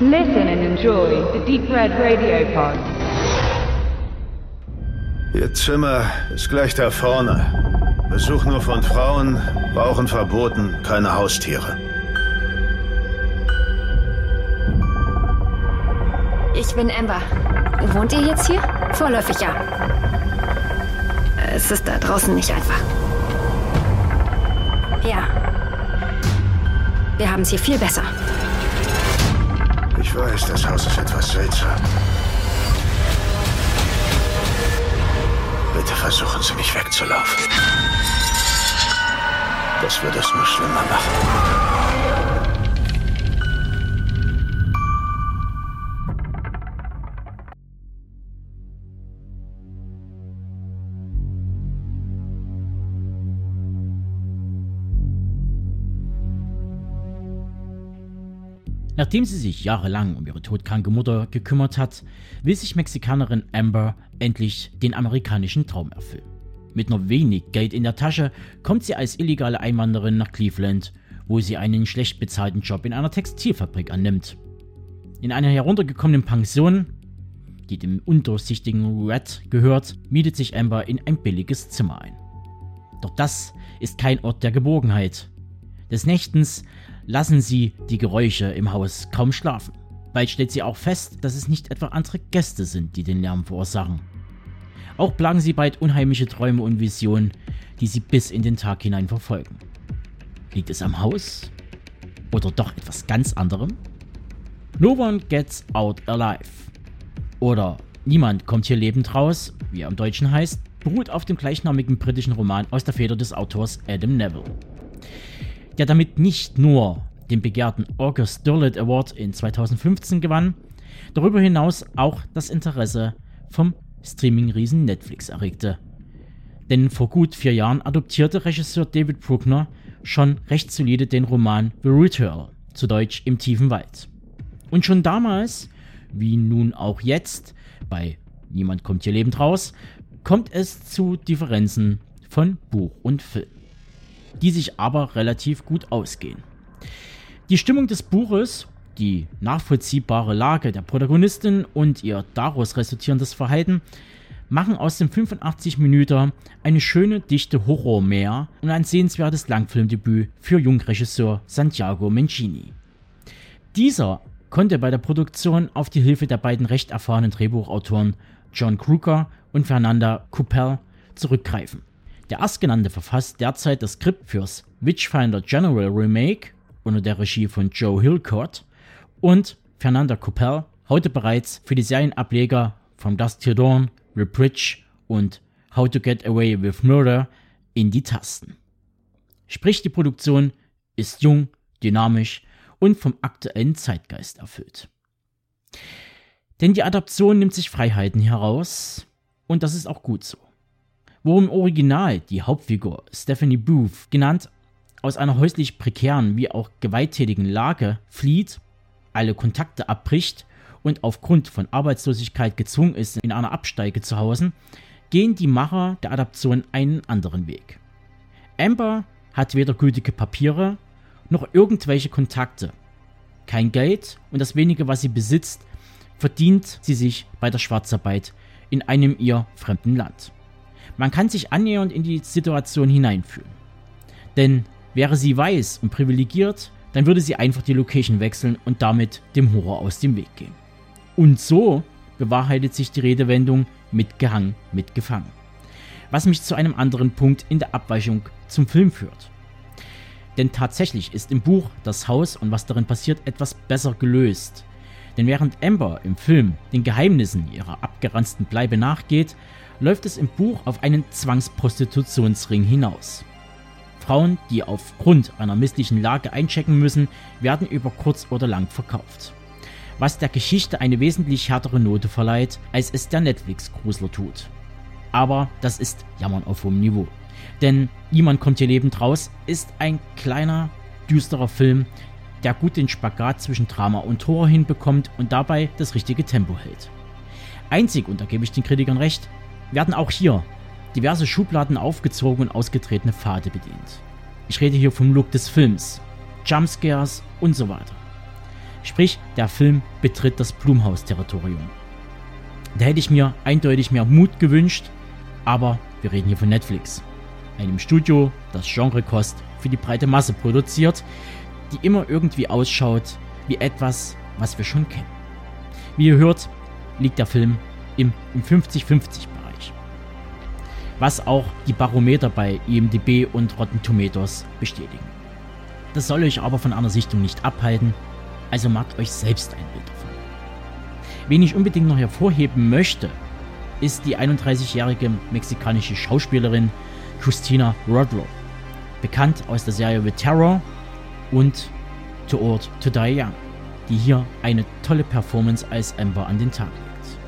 Listen and enjoy the Deep Red Radio Pod. Ihr Zimmer ist gleich da vorne. Besuch nur von Frauen, Rauchen verboten, keine Haustiere. Ich bin Amber. Wohnt ihr jetzt hier? Vorläufig ja. Es ist da draußen nicht einfach. Ja. Wir haben es hier viel besser. Ich weiß, das Haus ist etwas seltsam. Bitte versuchen Sie nicht wegzulaufen. Das würde es nur schlimmer machen. Nachdem sie sich jahrelang um ihre todkranke Mutter gekümmert hat, will sich Mexikanerin Amber endlich den amerikanischen Traum erfüllen. Mit nur wenig Geld in der Tasche kommt sie als illegale Einwanderin nach Cleveland, wo sie einen schlecht bezahlten Job in einer Textilfabrik annimmt. In einer heruntergekommenen Pension, die dem undurchsichtigen Red gehört, mietet sich Amber in ein billiges Zimmer ein. Doch das ist kein Ort der Geborgenheit. Des Nächtens lassen sie die Geräusche im Haus kaum schlafen. Bald stellt sie auch fest, dass es nicht etwa andere Gäste sind, die den Lärm verursachen. Auch plagen sie bald unheimliche Träume und Visionen, die sie bis in den Tag hinein verfolgen. Liegt es am Haus? Oder doch etwas ganz anderem? No one gets out alive. Oder Niemand kommt hier lebend raus, wie er im Deutschen heißt, beruht auf dem gleichnamigen britischen Roman aus der Feder des Autors Adam Neville der damit nicht nur den begehrten August Derleth Award in 2015 gewann, darüber hinaus auch das Interesse vom Streaming-Riesen Netflix erregte. Denn vor gut vier Jahren adoptierte Regisseur David Bruckner schon recht solide den Roman The Ritual, zu Deutsch Im tiefen Wald. Und schon damals, wie nun auch jetzt, bei Niemand kommt hier lebend raus, kommt es zu Differenzen von Buch und Film die sich aber relativ gut ausgehen. Die Stimmung des Buches, die nachvollziehbare Lage der Protagonistin und ihr daraus resultierendes Verhalten machen aus dem 85 Minuten eine schöne, dichte Horror-Mehr und ein sehenswertes Langfilmdebüt für Jungregisseur Santiago Mencini. Dieser konnte bei der Produktion auf die Hilfe der beiden recht erfahrenen Drehbuchautoren John Kruger und Fernanda Coupel zurückgreifen. Der erstgenannte verfasst derzeit das Skript fürs Witchfinder General Remake unter der Regie von Joe Hillcourt und Fernanda Coppel heute bereits für die Serienableger From Dust Till Dawn, Rebridge und How to Get Away with Murder in die Tasten. Sprich, die Produktion ist jung, dynamisch und vom aktuellen Zeitgeist erfüllt. Denn die Adaption nimmt sich Freiheiten heraus und das ist auch gut so wo im Original die Hauptfigur Stephanie Booth, genannt aus einer häuslich prekären wie auch gewalttätigen Lage, flieht, alle Kontakte abbricht und aufgrund von Arbeitslosigkeit gezwungen ist, in einer Absteige zu hausen, gehen die Macher der Adaption einen anderen Weg. Amber hat weder gültige Papiere noch irgendwelche Kontakte. Kein Geld und das wenige, was sie besitzt, verdient sie sich bei der Schwarzarbeit in einem ihr fremden Land. Man kann sich annähernd in die Situation hineinfühlen. Denn wäre sie weiß und privilegiert, dann würde sie einfach die Location wechseln und damit dem Horror aus dem Weg gehen. Und so bewahrheitet sich die Redewendung mitgehangen, mitgefangen. Was mich zu einem anderen Punkt in der Abweichung zum Film führt. Denn tatsächlich ist im Buch das Haus und was darin passiert etwas besser gelöst. Denn während Amber im Film den Geheimnissen ihrer abgeranzten Bleibe nachgeht, läuft es im Buch auf einen Zwangsprostitutionsring hinaus. Frauen, die aufgrund einer misslichen Lage einchecken müssen, werden über kurz oder lang verkauft. Was der Geschichte eine wesentlich härtere Note verleiht, als es der Netflix-Grusler tut. Aber das ist Jammern auf hohem Niveau. Denn Niemand kommt hier lebend raus ist ein kleiner, düsterer Film, der gut den Spagat zwischen Drama und Horror hinbekommt und dabei das richtige Tempo hält. Einzig, und da gebe ich den Kritikern recht, werden auch hier diverse Schubladen aufgezogen und ausgetretene Pfade bedient. Ich rede hier vom Look des Films, Jumpscares und so weiter. Sprich, der Film betritt das Blumhaus-Territorium. Da hätte ich mir eindeutig mehr Mut gewünscht, aber wir reden hier von Netflix. Einem Studio, das Genrekost für die breite Masse produziert, die immer irgendwie ausschaut wie etwas, was wir schon kennen. Wie ihr hört, liegt der Film im, im 50-50-Bereich. Was auch die Barometer bei IMDb und Rotten Tomatoes bestätigen. Das soll euch aber von einer Sichtung nicht abhalten, also macht euch selbst ein Bild davon. Wen ich unbedingt noch hervorheben möchte, ist die 31-jährige mexikanische Schauspielerin Christina Rodlo, bekannt aus der Serie The Terror und To Old to Die Young, die hier eine tolle Performance als Amber an den Tag legt.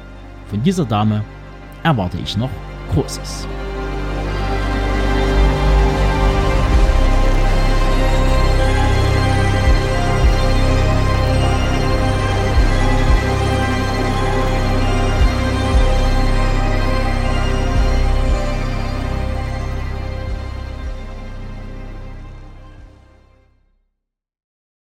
Von dieser Dame erwarte ich noch courses.